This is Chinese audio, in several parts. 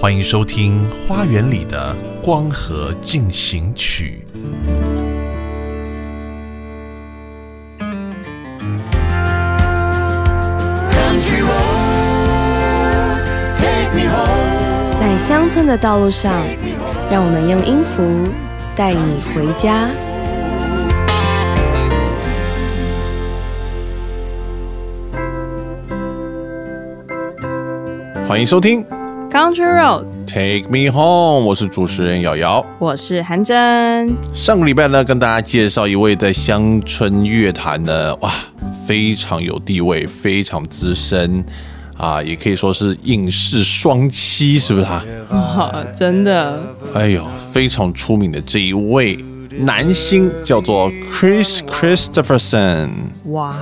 欢迎收听《花园里的光合进行曲》。在乡村的道路上，让我们用音符带你回家。欢迎收听 Country Road，Take Me Home，我是主持人瑶瑶。我是韩真。上个礼拜呢，跟大家介绍一位在乡村乐坛呢，哇，非常有地位，非常资深啊，也可以说是影视双栖，是不是他？哇，真的，哎呦，非常出名的这一位男星叫做 Chris Christopherson，哇，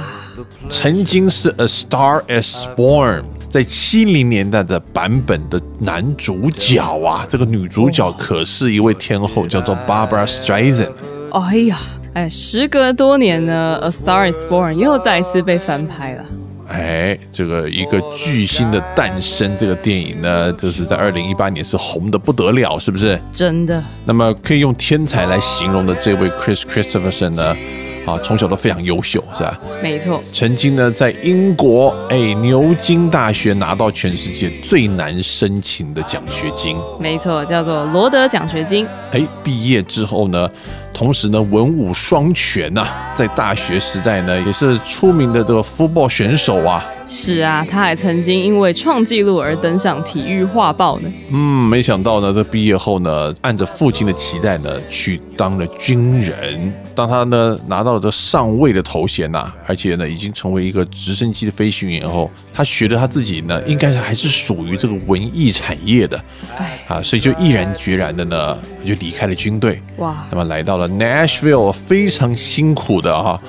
曾经是《A Star Is Born》在七零年代的版本的男主角啊，这个女主角可是一位天后，叫做 Barbara Streisand。哎呀，哎，时隔多年呢，《A Star Is Born》又再一次被翻拍了。哎，这个一个巨星的诞生，这个电影呢，就是在二零一八年是红的不得了，是不是？真的，那么可以用天才来形容的这位 Chris Christopherson 呢，啊，从小都非常优秀，是吧？没错，曾经呢，在英国哎牛津大学拿到全世界最难申请的奖学金。没错，叫做罗德奖学金。哎，毕业之后呢，同时呢，文武双全呐、在大学时代呢，也是出名的这个 football 选手啊。是啊，他还曾经因为创纪录而登上体育画报呢。嗯，没想到呢，这毕业后呢，按着父亲的期待呢，去当了军人。当他呢拿到了这上尉的头衔呐、而且呢已经成为一个直升机的飞行员后，他觉得他自己呢，应该是还是属于这个文艺产业的，哎，啊，所以就毅然决然的呢，就离开了军队。哇，那么来到了 Nashville，非常辛苦的哈、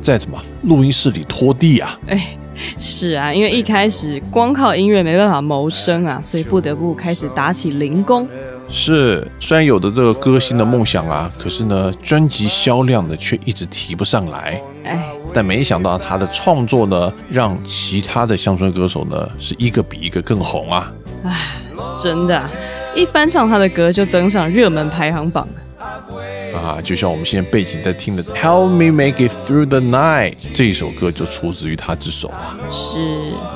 在什么录音室里拖地啊。哎，是啊，因为一开始光靠音乐没办法谋生啊，所以不得不开始打起零工。是，虽然有的这个歌星的梦想啊，可是呢，专辑销量呢却一直提不上来。哎，但没想到他的创作呢，让其他的乡村歌手呢是一个比一个更红啊。哎真的啊、一翻唱他的歌就登上热门排行榜。啊，就像我们现在背景在听的《Help Me Make It Through the Night》这一首歌就出自于他之手啊。是，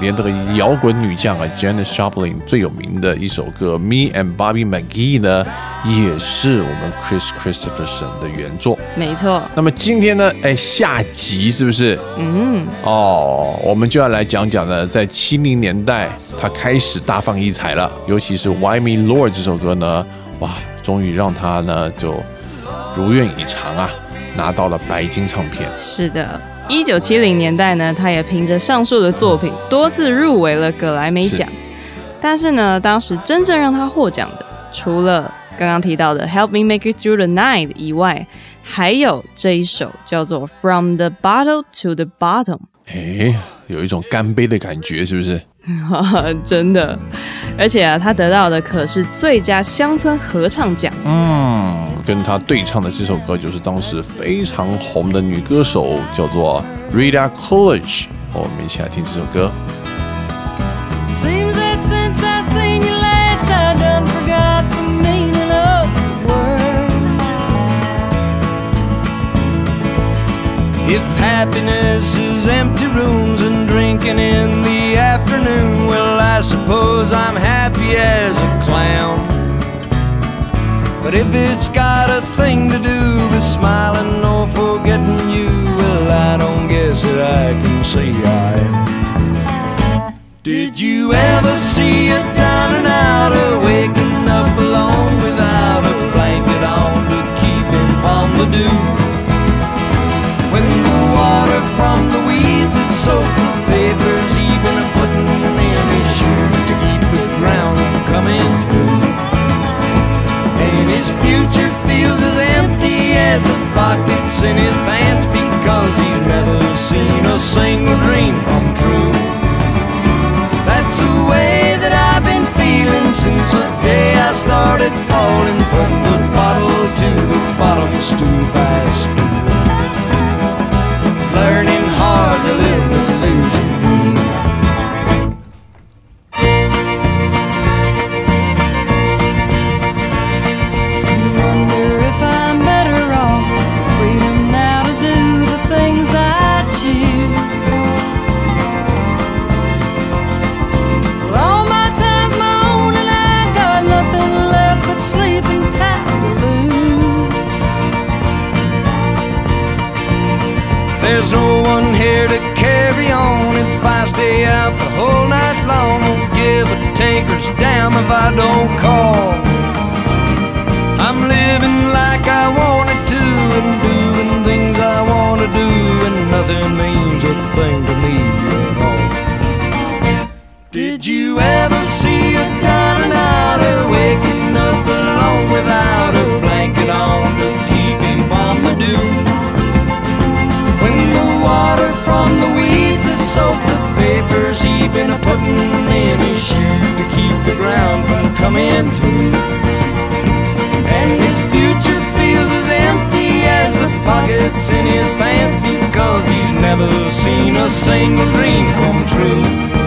连这个摇滚女将啊，Janis Joplin 最有名的一首歌《Me and Bobby McGee》呢，也是我们 Chris Christopherson 的原作。没错。那么今天呢，哎，下集是不是？嗯，哦，我们就要来讲讲呢，在七零年代他开始大放异彩了，尤其是《Why Me Lord》这首歌呢，哇，终于让他呢就如愿以偿啊，拿到了白金唱片。是的。一九七零年代呢，他也凭着上述的作品多次入围了格莱美奖。但是呢，当时真正让他获奖的，除了刚刚提到的《Help Me Make It Through the Night》以外，还有这一首叫做《From the Bottle to the Bottom》。哎，有一种干杯的感觉，是不是？真的，而且啊，他得到的可是最佳乡村合唱奖。嗯，跟他对唱的这首歌就是当时非常红的女歌手，叫做 Rita Coolidge。我们一起来听这首歌。Seems that since I seen you last, I done forgot the meaning of the word. If happiness is empty rooms and drinking in the afternoon, well, I suppose I'm happy as a clown. But if it's got a thing to do with smiling or forgetting you, well, I don't guess that I can say I am. Did you ever see a down and out, outer waking up alone without a blanket on to keep him from the dew? When the water from the weeds is soaking future feels as empty as the pockets in his pants because he's never seen a single dream come true. That's the way that I've been feeling since the day I started falling from the bottle to the bottom, stool by stool. Learning hard to live if I don't call. I'm living like I wanted to and doing things I wanna do, and nothing means a thing to me at all. Did you ever see a down and outer waking up alone without a blanket on to keep him from the dew? When the water from the weeds has soaked the papers he been a putting And his future feels as empty as the pockets in his pants because he's never seen a single dream come true.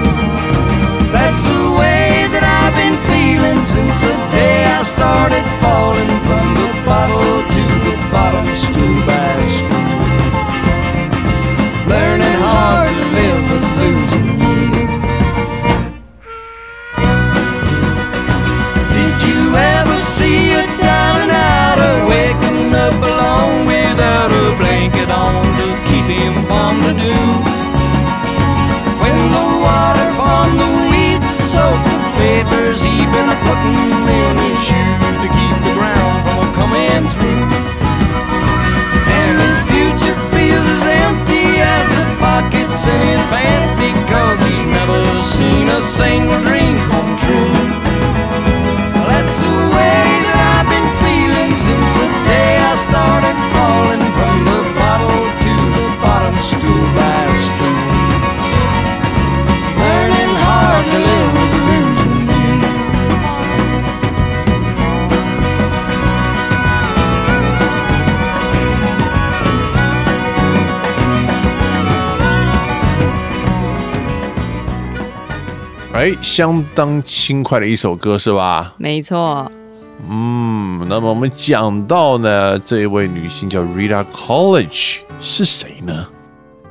相当轻快的一首歌是吧？没错，嗯，那么我们讲到呢，这一位女性叫 Rita College 是谁呢？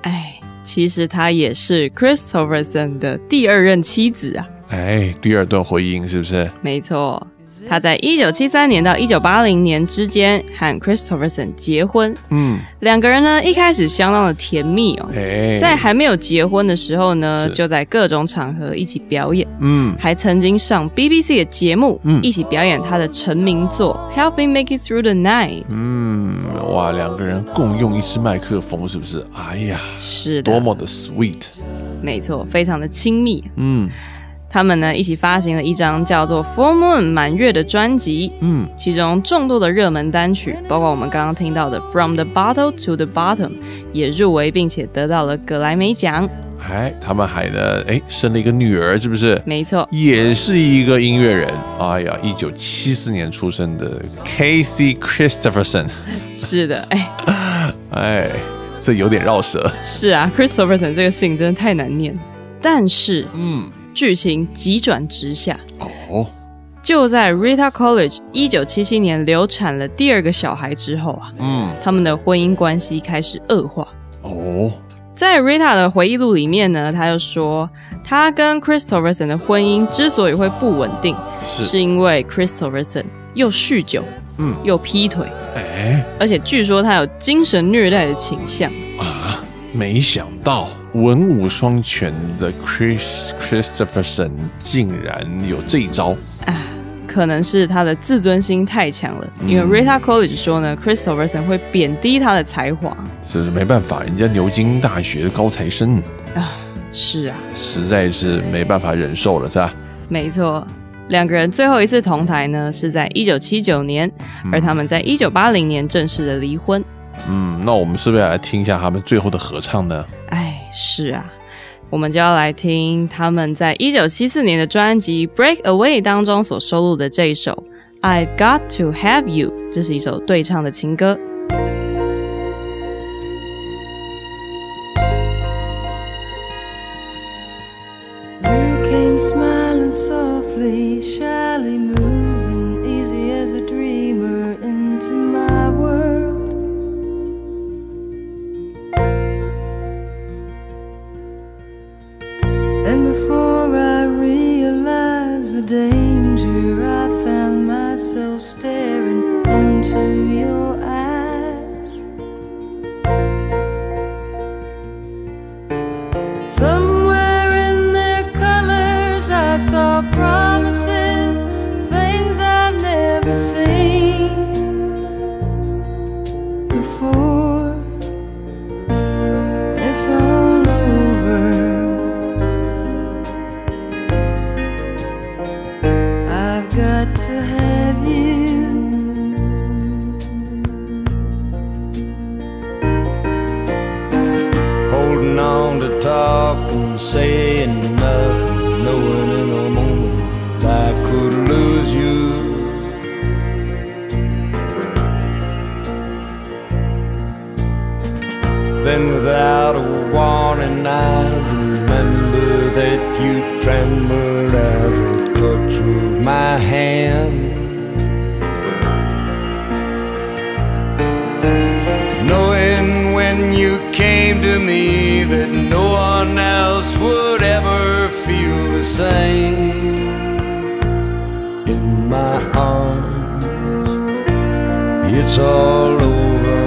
哎，其实她也是 Christopherson 的第二任妻子啊。哎，第二段回应是不是？没错，她在一九七三年到一九八零年之间和 Christopherson 结婚，嗯，两个人呢一开始相当的甜蜜哦。哎，在还没有结婚的时候呢，就在各种场合一起表演，嗯。还曾经上 BBC 的节目，嗯。一起表演他的成名作《Help Me Make It Through the Night》。嗯，哇，两个人共用一支麦克风，是不是？哎呀，是的，多么的 sweet，没错，非常的亲密。嗯他们呢一起发行了一张叫做《Full Moon》满月的专辑，嗯，其中众多的热门单曲，包括我们刚刚听到的《From the Bottle to the Bottom》，也入围并且得到了格莱美奖。哎，他们还呢，哎，生了一个女儿，是不是？没错，也是一个音乐人，哎呀，一九七四年出生的 Casey Christopherson，是的，哎，哎，这有点绕舌，是啊，Christopherson 这个姓真的太难念。但是嗯，剧情急转直下，哦，就在 Rita College 一九七七年流产了第二个小孩之后啊，嗯，他们的婚姻关系开始恶化。哦，在 Rita 的回忆录里面呢，他就说，他跟 Christopherson 的婚姻之所以会不稳定，是。是因为 Christopherson 又酗酒，嗯。又劈腿，哎。而且据说他有精神虐待的倾向。啊，没想到文武双全的 Chris Christopherson 竟然有这一招，啊，可能是他的自尊心太强了，嗯因为 Rita College 说呢，Christopherson 会贬低他的才华是没办法，人家牛津大学的高材生，啊。是啊，实在是没办法忍受了，是吧？没错。两个人最后一次同台呢，是在一九七九年，而他们在一九八零年正式的离婚。嗯，那我们是不是来听一下他们最后的合唱呢？哎，是啊，我们就要来听他们在一九七四年的专辑《Break Away》当中所收录的这一首《I've Got to Have You》，这是一首对唱的情歌。You came to me that no one else would ever feel the same in my arms, it's all over.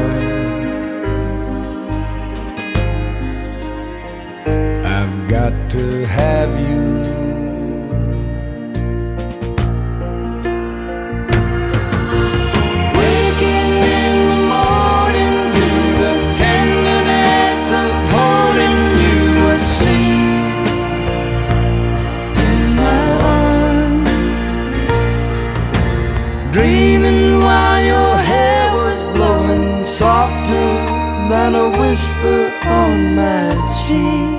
I've got to have you. On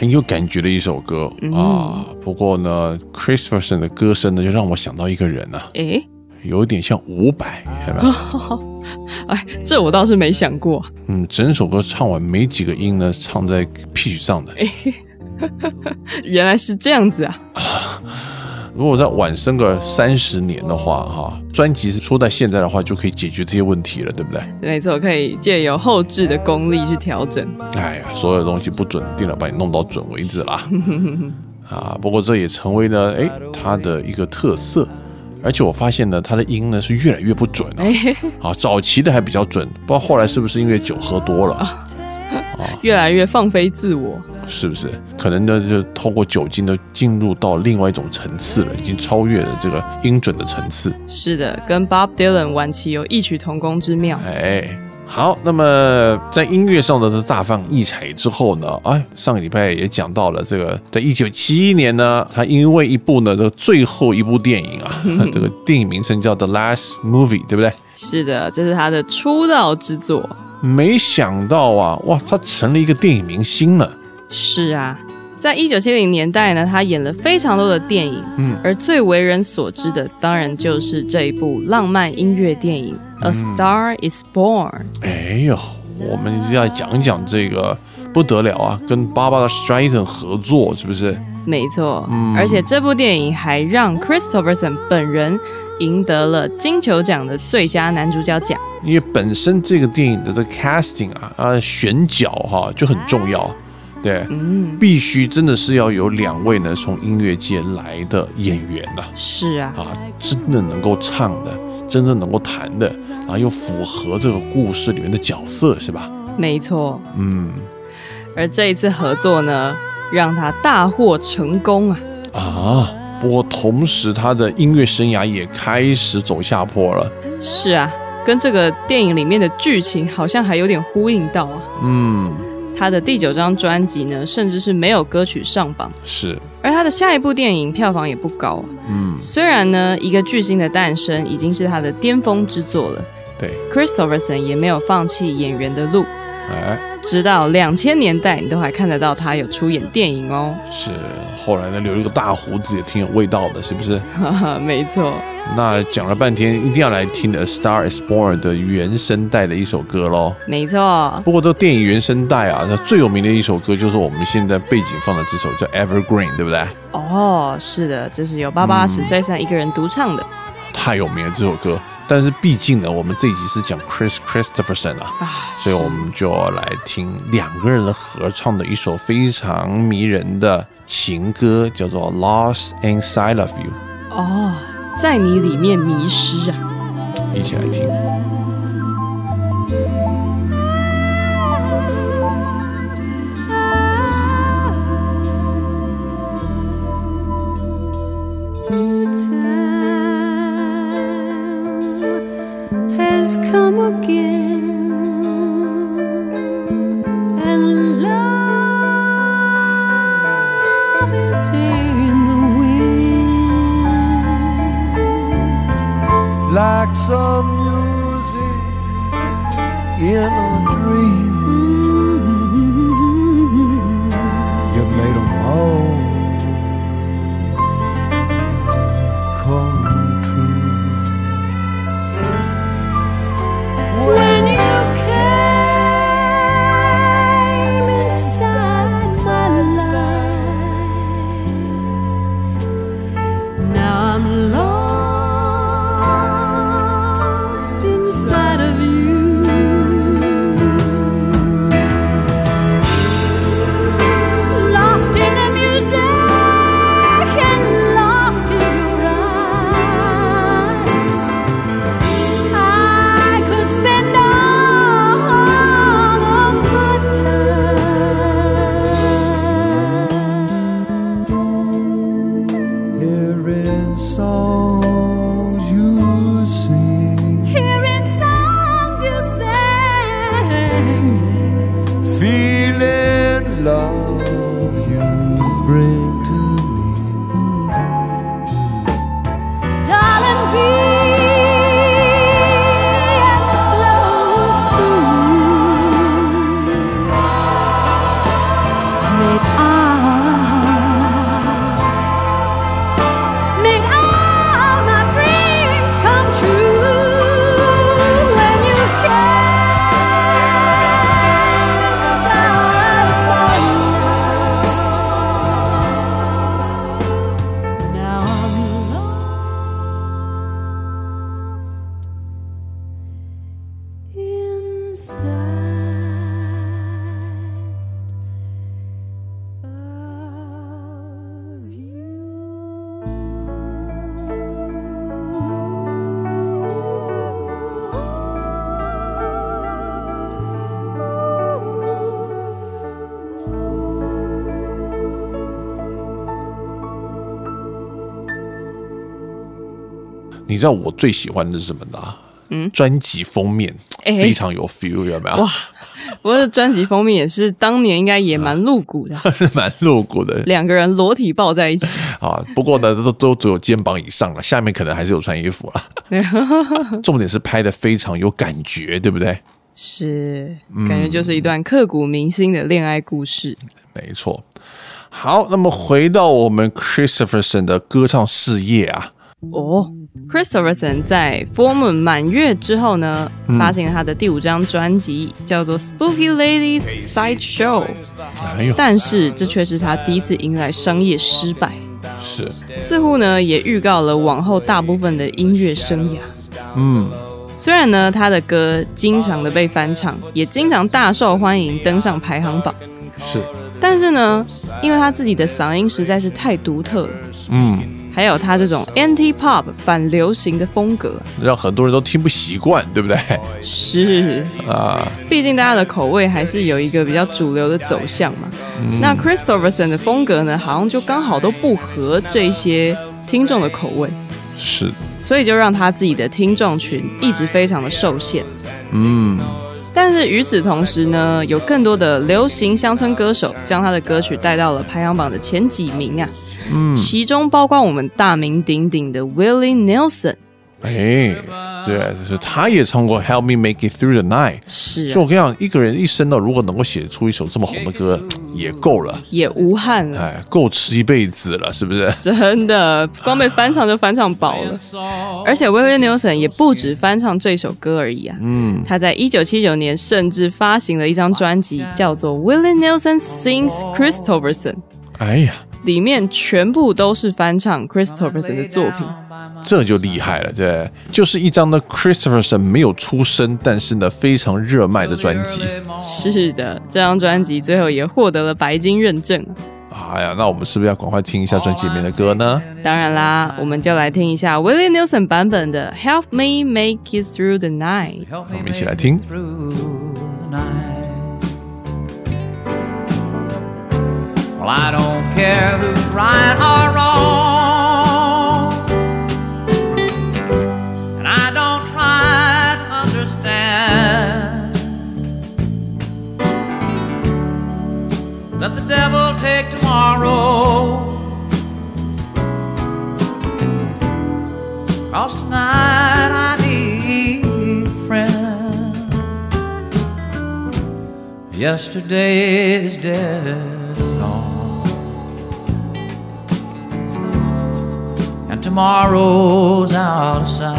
很有感觉的一首歌、啊。不过呢，Christopherson 的歌声呢，就让我想到一个人啊，诶，有点像伍佰，有没有？哎，这我倒是没想过。嗯，整首歌唱完没几个音呢，唱在 pitch 上的。原来是这样子啊！如果再晚生个三十年的话，哈，专辑是出在现在的话，就可以解决这些问题了，对不对？没错，可以借由后置的功力去调整。哎呀，所有东西不准定了，把你弄到准为止啦。啊，不过这也成为呢，哎，他的一个特色。而且我发现呢，他的音呢是越来越不准啊。啊，早期的还比较准，不知道后来是不是因为酒喝多了，越来越放飞自我。是不是？可能呢，就透过酒精呢，进入到另外一种层次了，已经超越了这个音准的层次。是的，跟 Bob Dylan 晚期有异曲同工之妙。哎，好，那么在音乐上的这大放异彩之后呢，哎，上个礼拜也讲到了这个，在一九七一年呢，他因为一部呢这个最后一部电影啊，这个电影名称叫《The Last Movie》，对不对？是的，这是他的出道之作。没想到啊，哇，他成了一个电影明星了。是啊，在一九七零年代呢，他演了非常多的电影，嗯，而最为人所知的，当然就是这一部浪漫音乐电影《A Star Is Born》。哎呦，我们要讲讲这个不得了啊，跟 Barbara Streisand 合作，是不是？没错，嗯而且这部电影还让 Christopherson 本人赢得了金球奖的最佳男主角奖。因为本身这个电影的这个 casting 啊啊选角哈、就很重要，对，嗯，必须真的是要有两位呢从音乐界来的演员呐是啊，啊真的能够唱的，真的能够弹的，然后又符合这个故事里面的角色，是吧？没错。嗯而这一次合作呢，让他大获成功啊！啊，不过同时他的音乐生涯也开始走下坡了。是啊，跟这个电影里面的剧情好像还有点呼应到啊。嗯，他的第九张专辑呢，甚至是没有歌曲上榜，是，而他的下一部电影票房也不高。啊。嗯，虽然呢，一个巨星的诞生已经是他的巅峰之作了。对，，Christopherson 也没有放弃演员的路，哎，直到两千年代，你都还看得到他有出演电影哦。是。后来呢，留一个大胡子也挺有味道的，是不是？哈哈，没错，那讲了半天，一定要来听《A Star Is Born》的原声带的一首歌喽。没错，不过这电影原声带啊，那最有名的一首歌就是我们现在背景放的这首叫《Evergreen》，对不对？哦，是的，这是由芭芭拉史翠珊一个人独唱的太有名了这首歌。但是毕竟呢，我们这一集是讲 Chris Christopherson 啊，啊，所以我们就要来听两个人的合唱的一首非常迷人的情歌，叫做《Lost Inside of You》，哦，在你里面迷失啊。一起来听。Come again, 知道我最喜欢的是什么的、啊？嗯专辑封面、哎非常有 feel，有没有？哇不过专辑封面也是当年应该也蛮露骨的，是蛮露骨的两个人裸体抱在一起。啊。不过呢，都都只有肩膀以上了，下面可能还是有穿衣服了。重点是拍的非常有感觉，对不对？是，感觉就是一段刻骨铭心的恋爱故事。没错。好，那么回到我们 Christopherson 的歌唱事业啊，哦，Christopherson 在 Full Moon 满月之后呢，嗯发行了他的第五张专辑，叫做《Spooky Ladies Side Show》，哎，但是这却是他第一次迎来商业失败，是，似乎呢也预告了往后大部分的音乐生涯。嗯，虽然呢他的歌经常的被翻唱，也经常大受欢迎，登上排行榜，是，但是呢，因为他自己的嗓音实在是太独特了。嗯，还有他这种 anti pop 反流行的风格，让很多人都听不习惯，对不对？是，啊，毕竟大家的口味还是有一个比较主流的走向嘛。那 Christopherson 的风格呢，好像就刚好都不合这些听众的口味，是，所以就让他自己的听众群一直非常的受限。嗯，但是与此同时呢，有更多的流行乡村歌手将他的歌曲带到了排行榜的前几名啊，嗯，其中包括我们大名鼎鼎的 Willie Nelson。哎，对，就是他也唱过《Help Me Make It Through the Night》。是、啊所以我，跟你讲，一个人一生呢，如果能够写出一首这么红的歌，也够了，也无憾了。哎，够吃一辈子了，是不是？真的，光被翻唱就翻唱饱了。而且 Willie Nelson 也不止翻唱这首歌而已啊，嗯，他在一九七九年甚至发行了一张专辑，叫做《Willie Nelson Sings Christopherson》，哎呀，里面全部都是翻唱 Christopherson 的作品。这就厉害了，对，就是一张呢 Christopherson 没有出声，但是呢非常热卖的专辑。是的，这张专辑最后也获得了白金认证。哎呀，那我们是不是要赶快听一下专辑里面的歌呢？当然啦，我们就来听一下 Willie Nelson 版本的《Help Me Make It Through the Night》。我们一起来听。Well, I don't care who's right or wrong, and I don't try to understand. Let the devil take tomorrow. Cause tonight I need a friend. Yesterday is dead tomorrow's out of sight.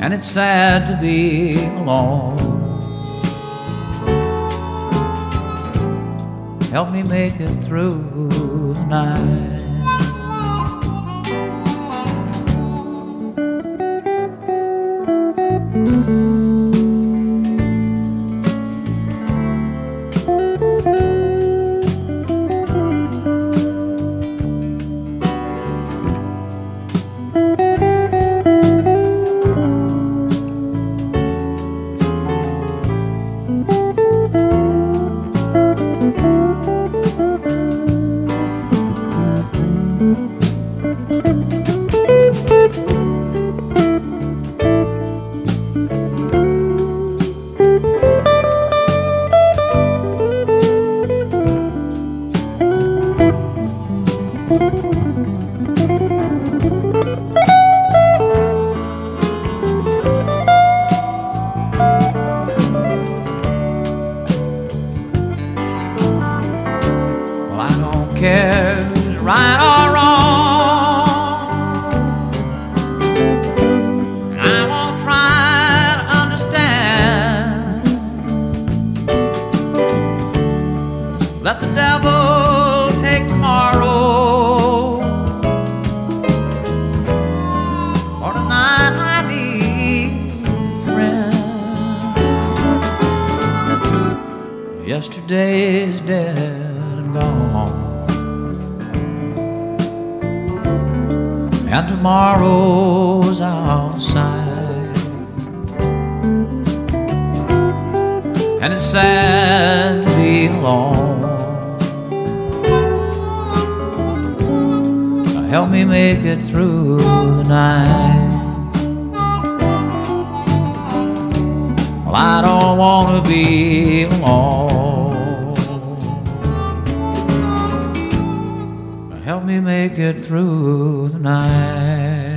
And it's sad to be alone. Help me make it through the night. Let the devil take tomorrow. For tonight I need a friend. Yesterday is dead and gone. And tomorrow's outside. And it's sad to be alone. Help me make it through the night. Well, I don't want to be alone. Help me make it through the night.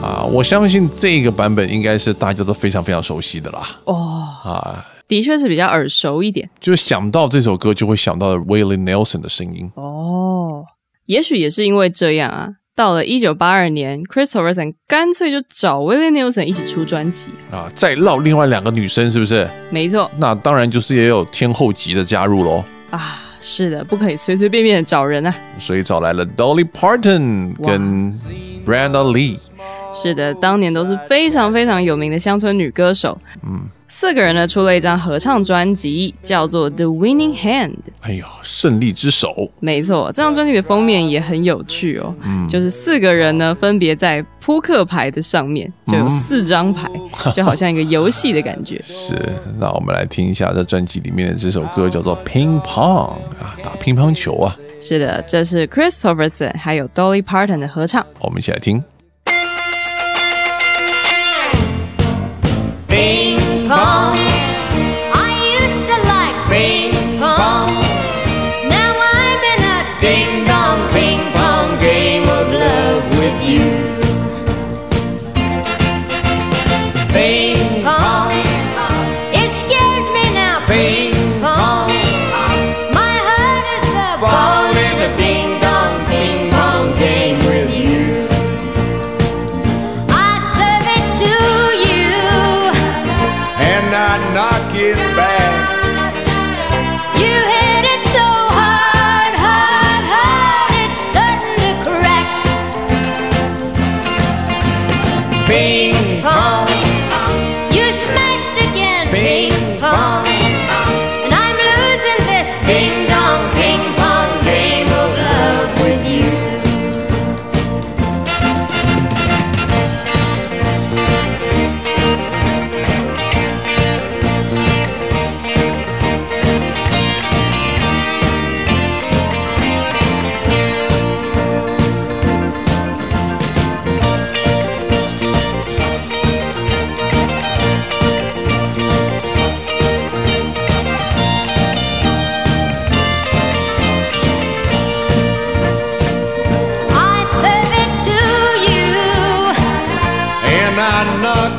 啊，我相信这个版本应该是大家都非常非常熟悉的啦。哦，啊，的确是比较耳熟一点就是想到这首歌就会想到 Willie Nelson 的声音。哦。也许也是因为这样啊，到了一九八二年，Chris Stapleton 干脆就找 Willie Nelson 一起出专辑。啊，再绕另外两个女生，是不是？没错那当然就是也有天后级的加入喽，啊，是的，不可以随随便便的找人啊。所以找来了 Dolly Parton 跟 Brenda Lee。是的，当年都是非常非常有名的乡村女歌手。嗯，四个人呢出了一张合唱专辑，叫做《The Winning Hand》。哎呦，胜利之手，没错，这张专辑的封面也很有趣哦，就是四个人呢分别在扑克牌的上面，就有四张牌，就好像一个游戏的感觉。是。那我们来听一下这专辑里面的这首歌，叫做《Ping Pong》啊，打乒乓球啊。是的，这是 Christopherson 还有 Dolly Parton 的合唱。我们一起来听。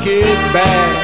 It back.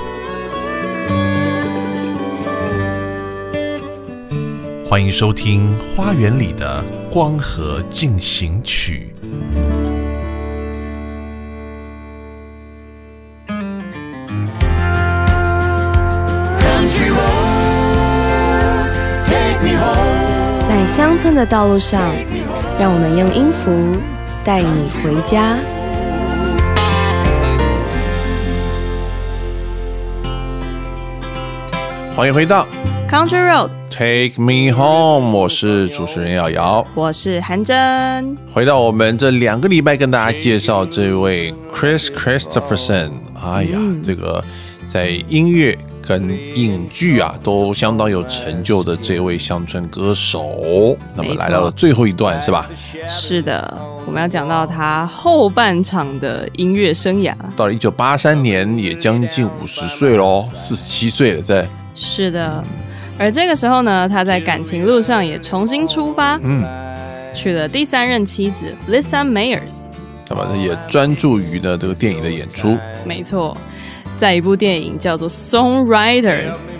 欢迎收听《花园里的光合进行曲》。Country roads, take me home. 在乡村的道路上，让我们用音符带你回家。欢迎回到 Country Road，Take Me Home，我是主持人瑶瑶。我是韩真。回到我们这两个礼拜跟大家介绍这位 Chris Christopherson，哎呀，这个在音乐跟影剧啊都相当有成就的这位乡村歌手。那么来到了最后一段是吧？是的，我们要讲到他后半场的音乐生涯。到了一九八三年，也将近五十岁喽，四十七岁了，在是的，而这个时候呢，他在感情路上也重新出发，嗯，娶了第三任妻子 Lisa Mayers。那么也专注于呢这个电影的演出。没错，在一部电影叫做《Songwriter》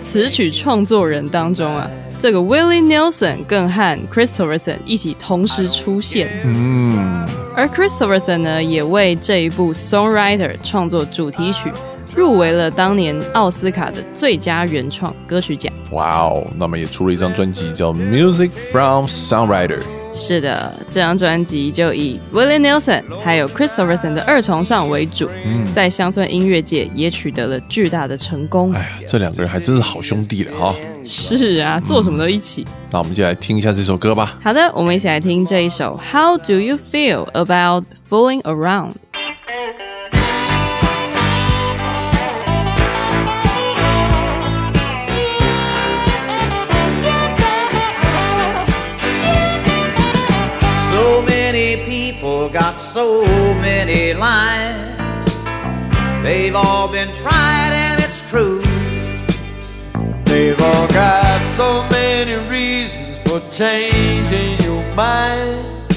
词曲创作人当中啊，这个 Willie Nelson 更和 Christopherson 一起同时出现，嗯，而 Christopherson 呢也为这一部《Songwriter》创作主题曲，入围了当年奥斯卡的最佳原创歌曲奖。哇哦，那么也出了一张专辑叫《Music from Songwriter》。是的，这张专辑就以 Willie Nelson 还有 Christopherson 的二重唱为主，在乡村音乐界也取得了巨大的成功。哎呀，这两个人还真是好兄弟了哈。是啊，做什么都一起。那我们就来听一下这首歌吧。好的，我们一起来听这一首 How Do You Feel About Fooling Around？Got so many lines. They've all been tried and it's true. They've all got so many reasons for changing your mind,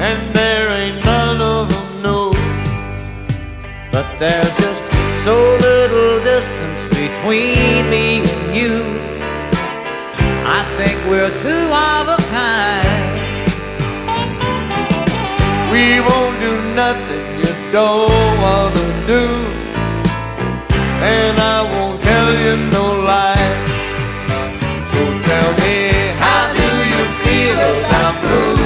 and there ain't none of them new. But there's just so little distance between me and you. I think we're two of a kind. We won't do nothing you don't wanna do, and I won't tell you no lie. So tell me, how do you feel about fooling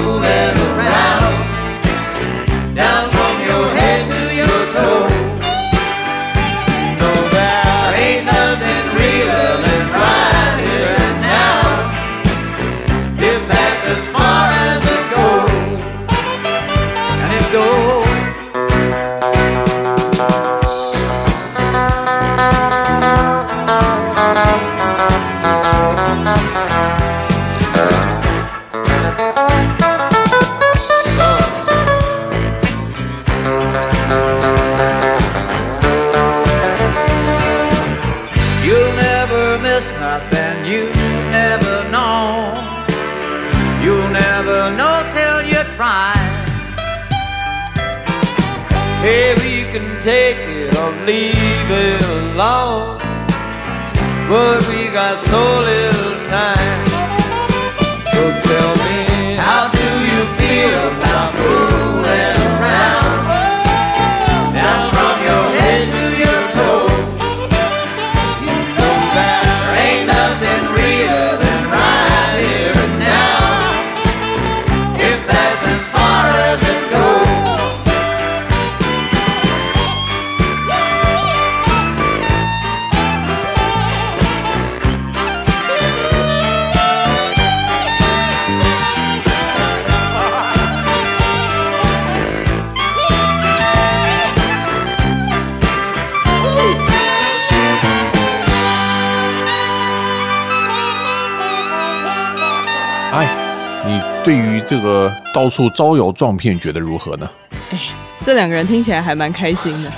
到处招摇撞骗觉得如何呢？哎这两个人听起来还蛮开心的。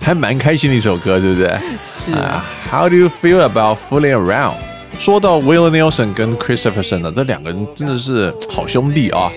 还蛮开心的一首歌，对不对？是啊，How do you feel about fooling around？说到 Will Nelson 跟 Christopherson 呢，这两个人真的是好兄弟啊。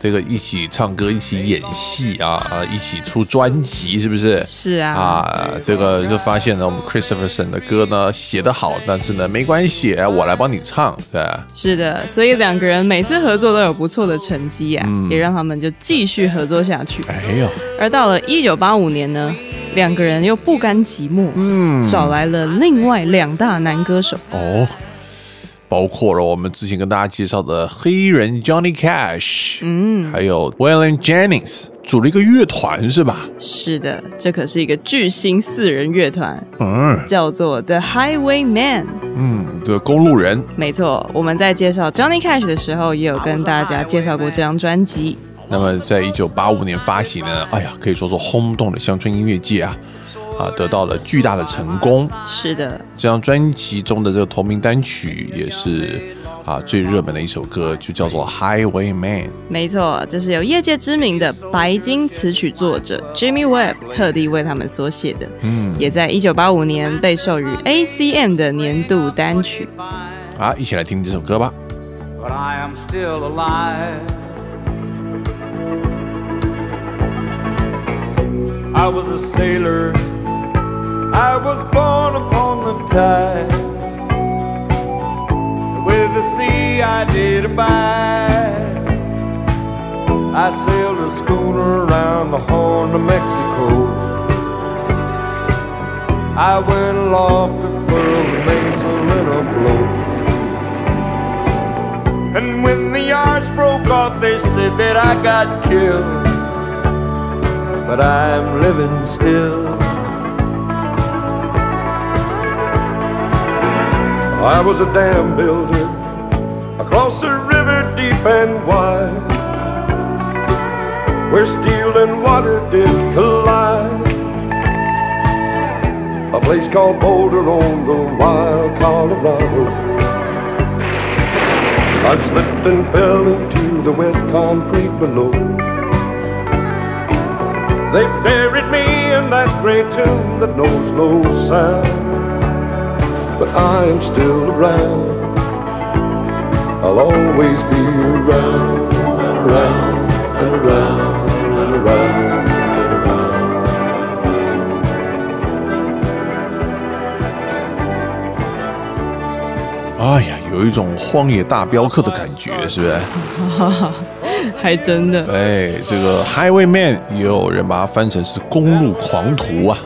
这个一起唱歌，一起演戏啊，啊，一起出专辑，是不是？是啊，啊，这个就发现呢，我们 Christopherson 的歌呢写得好，但是呢没关系，我来帮你唱，对是的，所以两个人每次合作都有不错的成绩呀、也让他们就继续合作下去。哎呦，而到了一九八五年呢，两个人又不甘寂寞，嗯，找来了另外两大男歌手。哦，包括了我们之前跟大家介绍的黑人 Johnny Cash，嗯，还有 Waylon Jennings，组了一个乐团是吧？是的，这可是一个巨星四人乐团，嗯叫做 The Highway Man，。嗯，的公路人，没错，我们在介绍 Johnny Cash 的时候，也有跟大家介绍过这张专辑。那么在一九八五年发行呢，哎呀，可以说是轰动了乡村音乐界啊，啊，得到了巨大的成功。是的，这张专辑中的这个同名单曲也是啊最热门的一首歌，就叫做《Highwayman》。没错，这是由业界知名的白金词曲作者 Jimmy Webb 特地为他们所写的，嗯，也在一九八五年被授予 ACM 的年度单曲。好，一起来听这首歌吧。but I am still alive. I was a sailor, I was born upon the tide. With the sea I did abide. I sailed a schooner around the Horn of Mexico. I went aloft to furl the mainsail in a blow. And when the yards broke off, they said that I got killed. But I'm living still. I was a dam builder across a river deep and wide, where steel and water did collide. A place called Boulder on the wild Colorado. I slipped and fell into the wet concrete below. They buried me in that gray tomb that knows no sound. But I am still around. I'll always be around, around, and around, and around, and around. 哎呀，有一种荒野大镖客的感觉，是不是？还真的，哎，这个 Highwayman 也有人把它翻成是公路狂徒啊，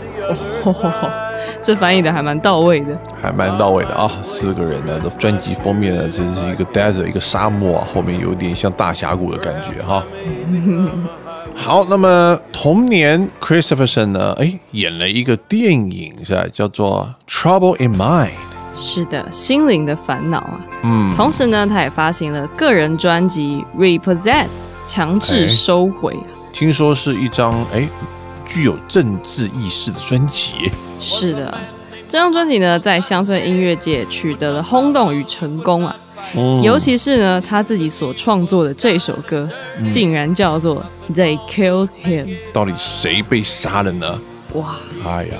这翻译的还蛮到位的。还蛮到位的啊。四个人呢的专辑封面呢，这是一个 desert 一个沙漠啊，后面有点像大峡谷的感觉哈。好，那么同年 Christopherson 呢，哎，演了一个电影是吧，叫做《Trouble in Mind》。是的，心灵的烦恼啊。嗯，同时呢，他也发行了个人专辑《Repossessed》，强制收回啊。听说是一张哎具有政治意识的专辑。是的，这张专辑呢，在乡村音乐界取得了轰动与成功啊。尤其是呢，他自己所创作的这首歌，竟然叫做《They Killed Him》。到底谁被杀了呢？哇，哎呀，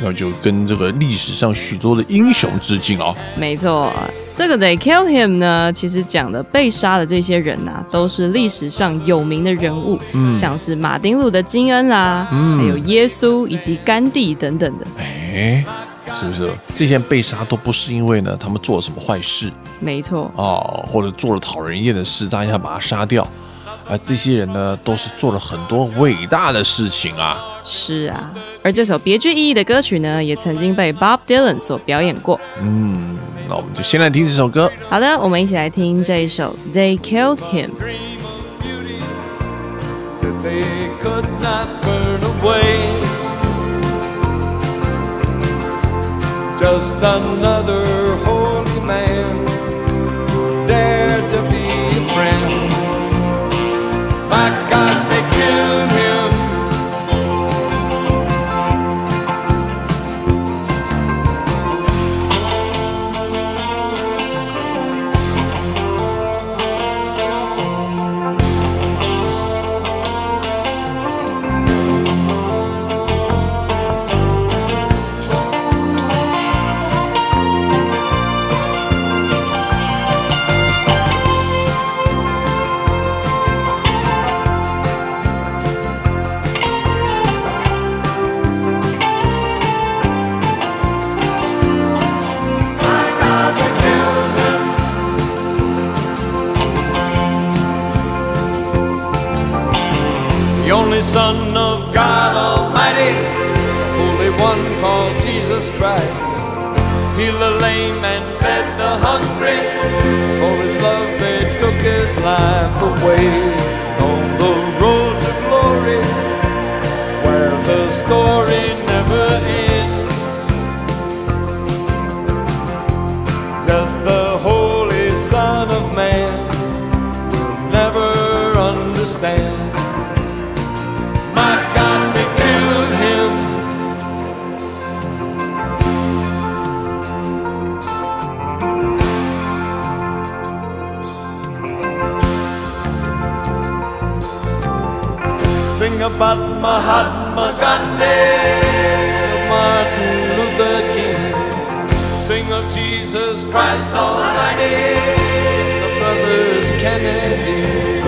那就跟这个历史上许多的英雄致敬哦。没错，这个 They Killed Him 呢，其实讲的被杀的这些人呐、都是历史上有名的人物，像是马丁路德金恩啦，还有耶稣以及甘地等等的。哎，是不是这些人被杀都不是因为呢他们做了什么坏事没错，哦，或者做了讨人厌的事，大家把他杀掉？而这些人呢，都是做了很多伟大的事情啊。是啊。而这首别具意义的歌曲呢，也曾经被 Bob Dylan 所表演过。嗯，那我们就先来听这首歌。好的，我们一起来听这一首《They Killed Him》。dream of beauty that they could not burn away. Just another holy man who dared to be a friend. My God, they killed Son of God Almighty, Holy One called Jesus Christ. Healed the lame and fed the hungry. For His love, they took His life away. On the road to glory, where the story never ends. Just the Holy Son of Man will never understand. About Mahatma Gandhi, Martin Luther King. Sing of Jesus Christ Almighty, the brothers Kennedy.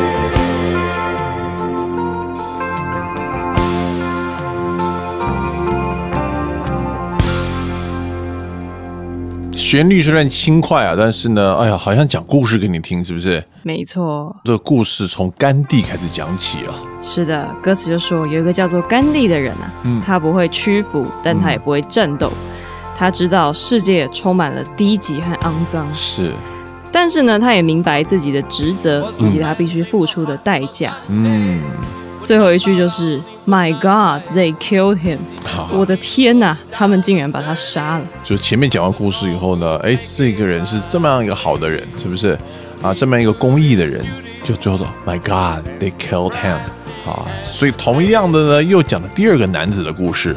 旋律虽然轻快啊，但是呢，哎呀，好像讲故事给你听，是不是？没错，这个故事从甘地开始讲起啊。是的，歌词就说有一个叫做甘地的人啊，嗯他不会屈服，但他也不会战斗。他知道世界充满了低级和肮脏，是，但是呢，他也明白自己的职责以及他必须付出的代价。嗯，最后一句就是 “My God, they killed him”，好，我的天哪，他们竟然把他杀了。就前面讲完故事以后呢，哎，这个人是这么样一个好的人，是不是啊？这么样一个公益的人，就最后说，My God, they killed him 啊！所以同样的呢，又讲了第二个男子的故事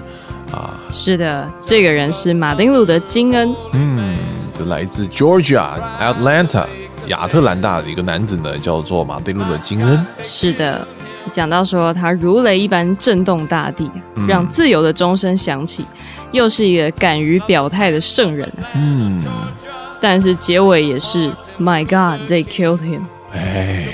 啊，是的，这个人是马丁路德金恩，嗯，就来自 Georgia Atlanta 亚特兰大的一个男子呢，叫做马丁路德金恩。是的，讲到说他如雷一般震动大地，让自由的钟声响起，又是一个敢于表态的圣人。嗯，但是结尾也是 My God, they killed him。哎，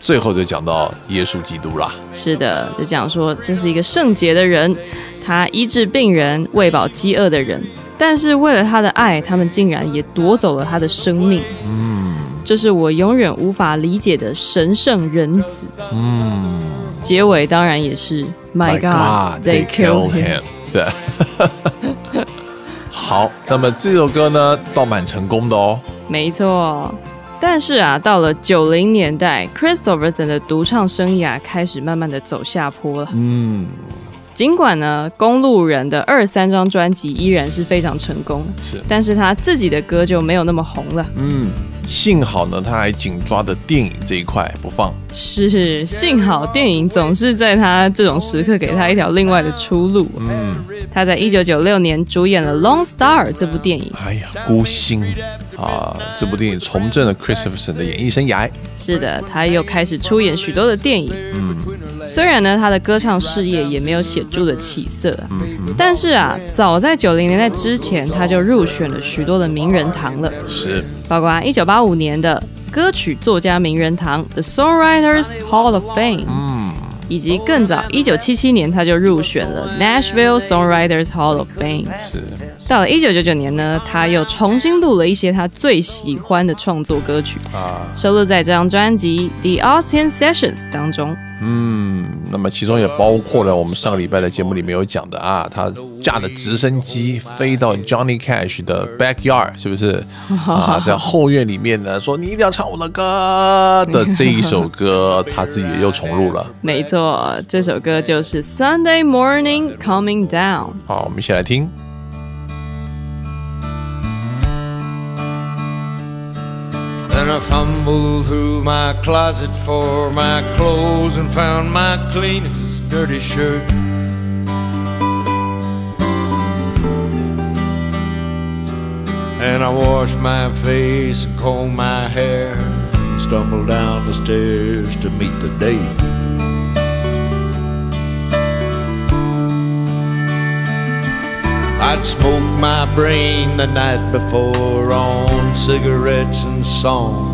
最后就讲到耶稣基督啦。是的，就讲说这是一个圣洁的人，他医治病人，喂饱饥饿的人，但是为了他的爱，他们竟然也夺走了他的生命。嗯这是我永远无法理解的神圣人子。嗯结尾当然也是 My God, they killed him。。对，好，那么这首歌呢，倒蛮成功的哦。没错。但是啊，到了九零年代，Christopherson 的独唱生涯开始慢慢的走下坡了。嗯，尽管呢，公路人的二三张专辑依然是非常成功，是但是他自己的歌就没有那么红了。嗯，幸好呢，他还紧抓着电影这一块不放。是，幸好电影总是在他这种时刻给他一条另外的出路。嗯，他在一九九六年主演了《Long Star》这部电影。哎呀，孤星啊，这部电影重振了 Christopherson 的演艺生涯。是的，他又开始出演许多的电影。嗯，虽然呢，他的歌唱事业也没有显著的起色，嗯但是啊，早在九零年代之前，他就入选了许多的名人堂了，是，包括一九八五年的歌曲作家名人堂 The Songwriters Hall of Fame，嗯，以及更早一九七七年他就入选了 Nashville Songwriters Hall of Fame。是，到了一九九九年呢，他又重新录了一些他最喜欢的创作歌曲，啊，收录在这张专辑《The Austin Sessions》当中。嗯，那么其中也包括了我们上个礼拜的节目里面有讲的啊，他驾着直升机飞到 Johnny Cash 的 backyard，是不是？啊，在后院里面呢，说你一定要唱我的歌的这一首歌，他自己也又重录了。没错，这首歌就是《Sunday Morning Coming Down》。好，我们一起来听。Fumbled through my closet for my clothes and found my cleanest dirty shirt. And I washed my face and combed my hair and stumbled down the stairs to meet the day. I'd smoked my brain the night before on cigarettes and songs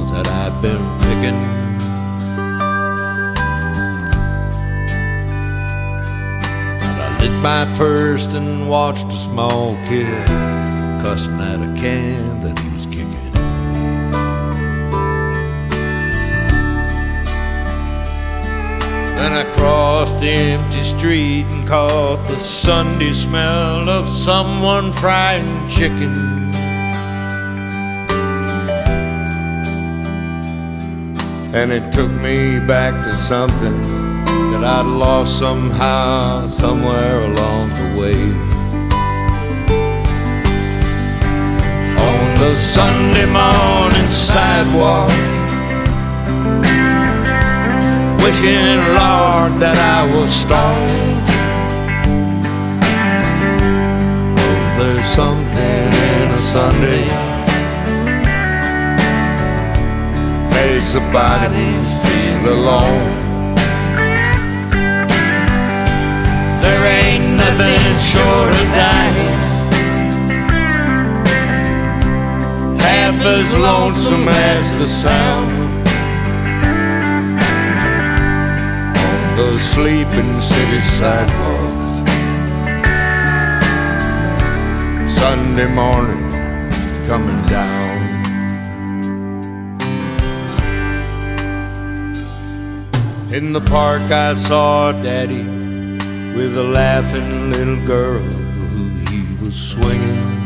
I'd been picking. And I lit my first and watched a small kid cussing at a can that he was kicking. Then I crossed the empty street and caught the Sunday smell of someone frying chicken. And it took me back to something that I'd lost somehow, somewhere along the way. On the Sunday morning sidewalk wishing, Lord, that I was stoned. Oh, there's something in a Sunday makes a body feel alone. There ain't nothing short of dying. Half as lonesome as the sound. on the sleeping city sidewalks. Sunday morning coming down. In the park, I saw Daddy with a laughing little girl who he was swinging.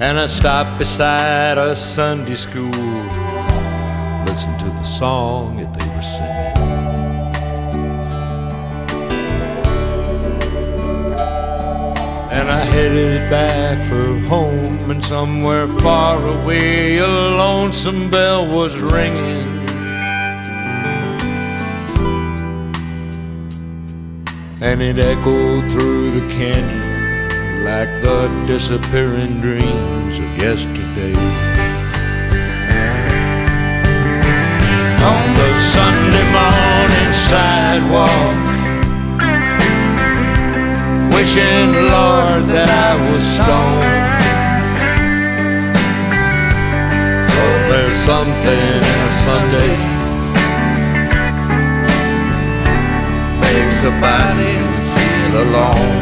And I stopped beside a Sunday school, listened to the song that they were singing. And I headed back for home, and somewhere far away, a lonesome bell was ringing. And it echoed through the canyon like the disappearing dreams of yesterday. On the Sunday morning sidewalk wishing, Lord, that I was stoned. Oh, there's something in a Sunday makes the body feel alone.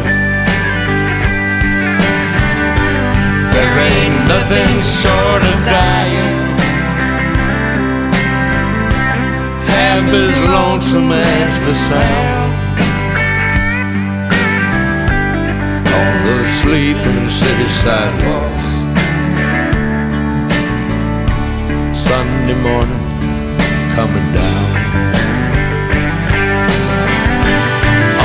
There ain't nothing short of dying. Half as lonesome as the sound. On the sleeping city sidewalks. Sunday morning coming down.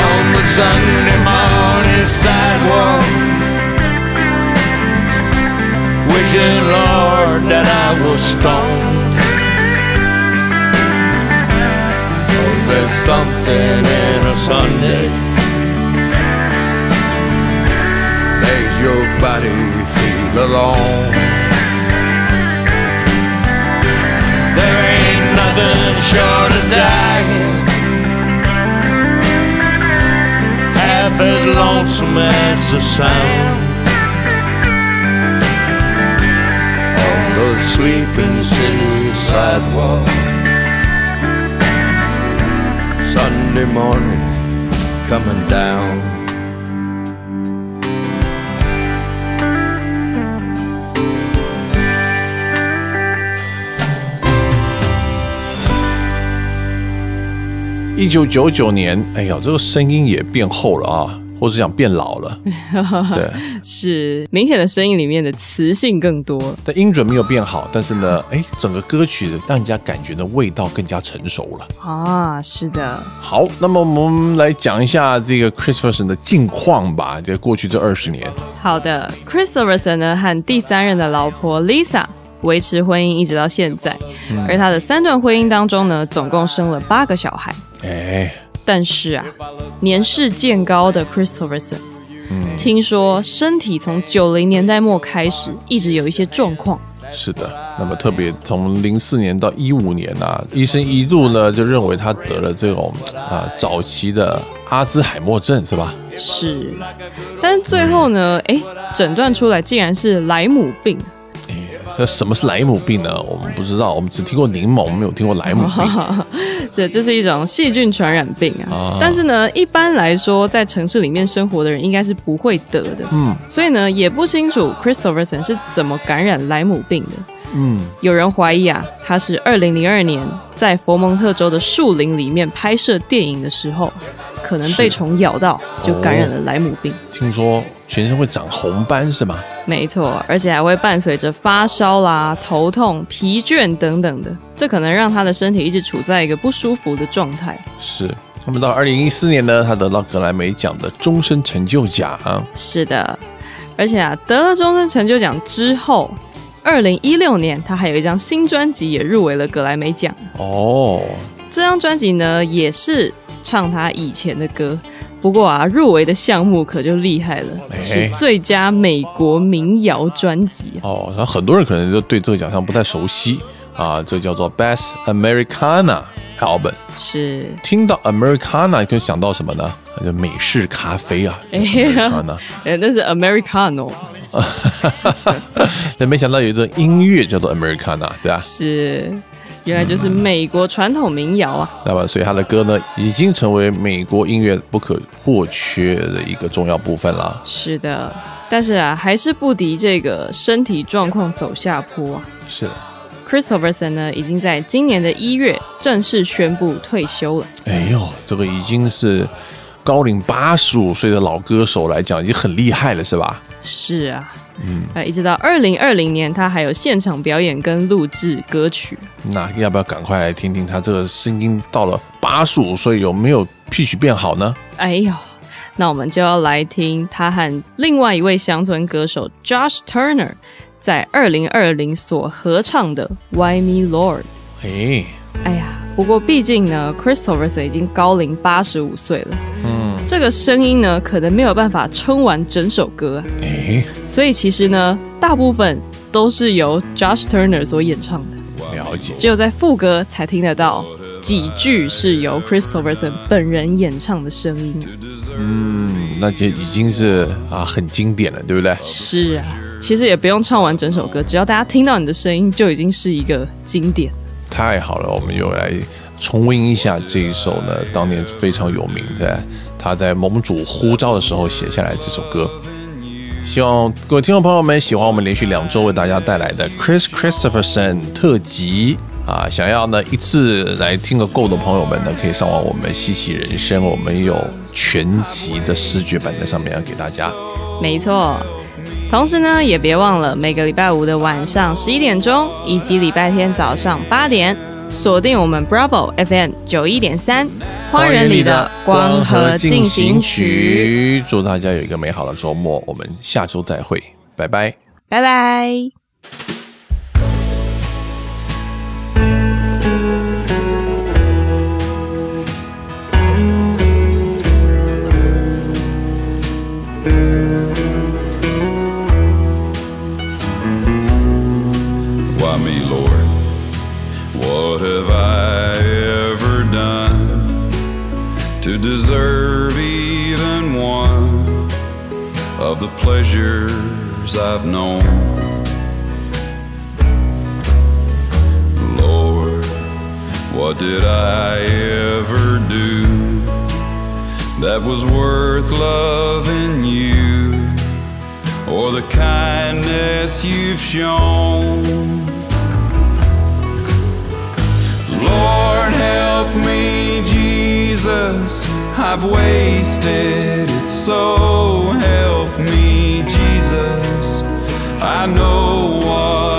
On the Sunday morning sidewalk. Wishing, Lord, that I was stoned. Oh, there's something in a Sunday. Your body feel alone. There ain't nothing short of dying. Half as lonesome as the sound on the sleeping city sidewalk. Sunday morning coming down. 一九九九年，哎呀，这个声音也变厚了啊，或者讲变老了。对，是明显的声音里面的磁性更多。但音准没有变好，但是呢，哎，整个歌曲让人家感觉的味道更加成熟了。啊，是的，好，那么我们来讲一下这个 Christopherson 的近况吧。在过去这二十年，好的，Christopherson 呢和第三任的老婆 Lisa 维持婚姻一直到现在，而他的三段婚姻当中呢，总共生了八个小孩。哎，但是啊，年事渐高的 Christopherson，、听说身体从九零年代末开始一直有一些状况。是的。那么特别从零四年到一五年啊，医生一度呢就认为他得了这种啊早期的阿兹海默症，是吧？是，但是最后呢，哎，诊断出来竟然是莱姆病。这什么是莱姆病呢？我们不知道，我们只听过柠檬，没有听过莱姆病。是，这是一种细菌传染病啊。啊但是呢，一般来说，在城市里面生活的人应该是不会得的。嗯所以呢，也不清楚 Christopherson 是怎么感染莱姆病的。嗯，有人怀疑啊，他是二零零二年在佛蒙特州的树林里面拍摄电影的时候，可能被虫咬到，就感染了莱姆病。听说全身会长红斑是吗？没错，而且还会伴随着发烧啦、头痛、疲倦等等的，这可能让他的身体一直处在一个不舒服的状态。是。那么到二零一四年呢，他得到格莱美奖的终身成就奖。是的，而且啊，得了终身成就奖之后，二零一六年他还有一张新专辑也入围了格莱美奖。哦，这张专辑呢，也是唱他以前的歌。不过啊，入围的项目可就厉害了，哎是最佳美国民谣专辑。哦，那很多人可能就对这个奖项不太熟悉啊，这叫做 Best Americana Album。是，听到 Americana 你可以想到什么呢？那就美式咖啡啊哎 那是 Americano，但没想到有一个音乐叫做 Americana，对吧？是，原来就是美国传统民谣啊。那么，所以他的歌呢，已经成为美国音乐不可或缺的一个重要部分了。是的，但是啊，还是不敌这个身体状况走下坡啊。是的，Christopherson 呢，已经在今年的一月正式宣布退休了。哎呦，这个已经是高龄八十五岁的老歌手来讲，已经很厉害了，是吧？是啊，嗯，一直到二零二零年，他还有现场表演跟录制歌曲。那要不要赶快来听听他这个声音到了八十五岁有没有 pitch 变好呢？哎呦，那我们就要来听他和另外一位乡村歌手 Josh Turner 在二零二零所合唱的《Why Me Lord》。哎，哎呀，不过毕竟呢，Christopher 已经高龄八十五岁了，嗯，这个声音呢，可能没有办法撑完整首歌啊。哎，所以其实呢，大部分都是由 Josh Turner 所演唱的，了解。只有在副歌才听得到几句是由 Christopher 本人演唱的声音。嗯，那就已经是啊很经典了，对不对？是啊，其实也不用唱完整首歌，只要大家听到你的声音，就已经是一个经典。太好了，我们又来重温一下这一首呢，当年非常有名的，他在盟主呼召的时候写下来这首歌。希望各位听众朋友们喜欢我们连续两周为大家带来的 Chris Christopherson 特辑啊！想要呢一次来听个够的朋友们呢，可以上网我们稀奇人生，我们有全集的视觉版在上面要给大家。没错，同时呢，也别忘了每个礼拜五的晚上十一点钟，以及礼拜天早上八点，锁定我们 Bravo FM 九一点三花园里的光和进行曲。，祝大家有一个美好的周末，我们下周再会，拜拜。拜拜。Pleasures I've known? Lord, what did I ever do that was worth loving you? or the kindness you've shown. Lord, help me, Jesus. I've wasted it, so help me, Jesus. I know what